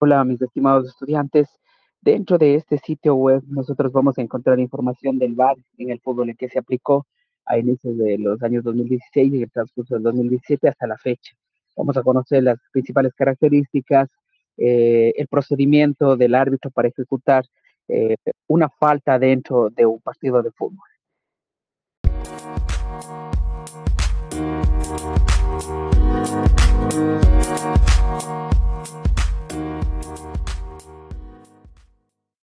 Hola, mis estimados estudiantes. Dentro de este sitio web nosotros vamos a encontrar información del VAR en el fútbol en que se aplicó a inicios de los años 2016 y el transcurso del 2017 hasta la fecha. Vamos a conocer las principales características, eh, el procedimiento del árbitro para ejecutar eh, una falta dentro de un partido de fútbol.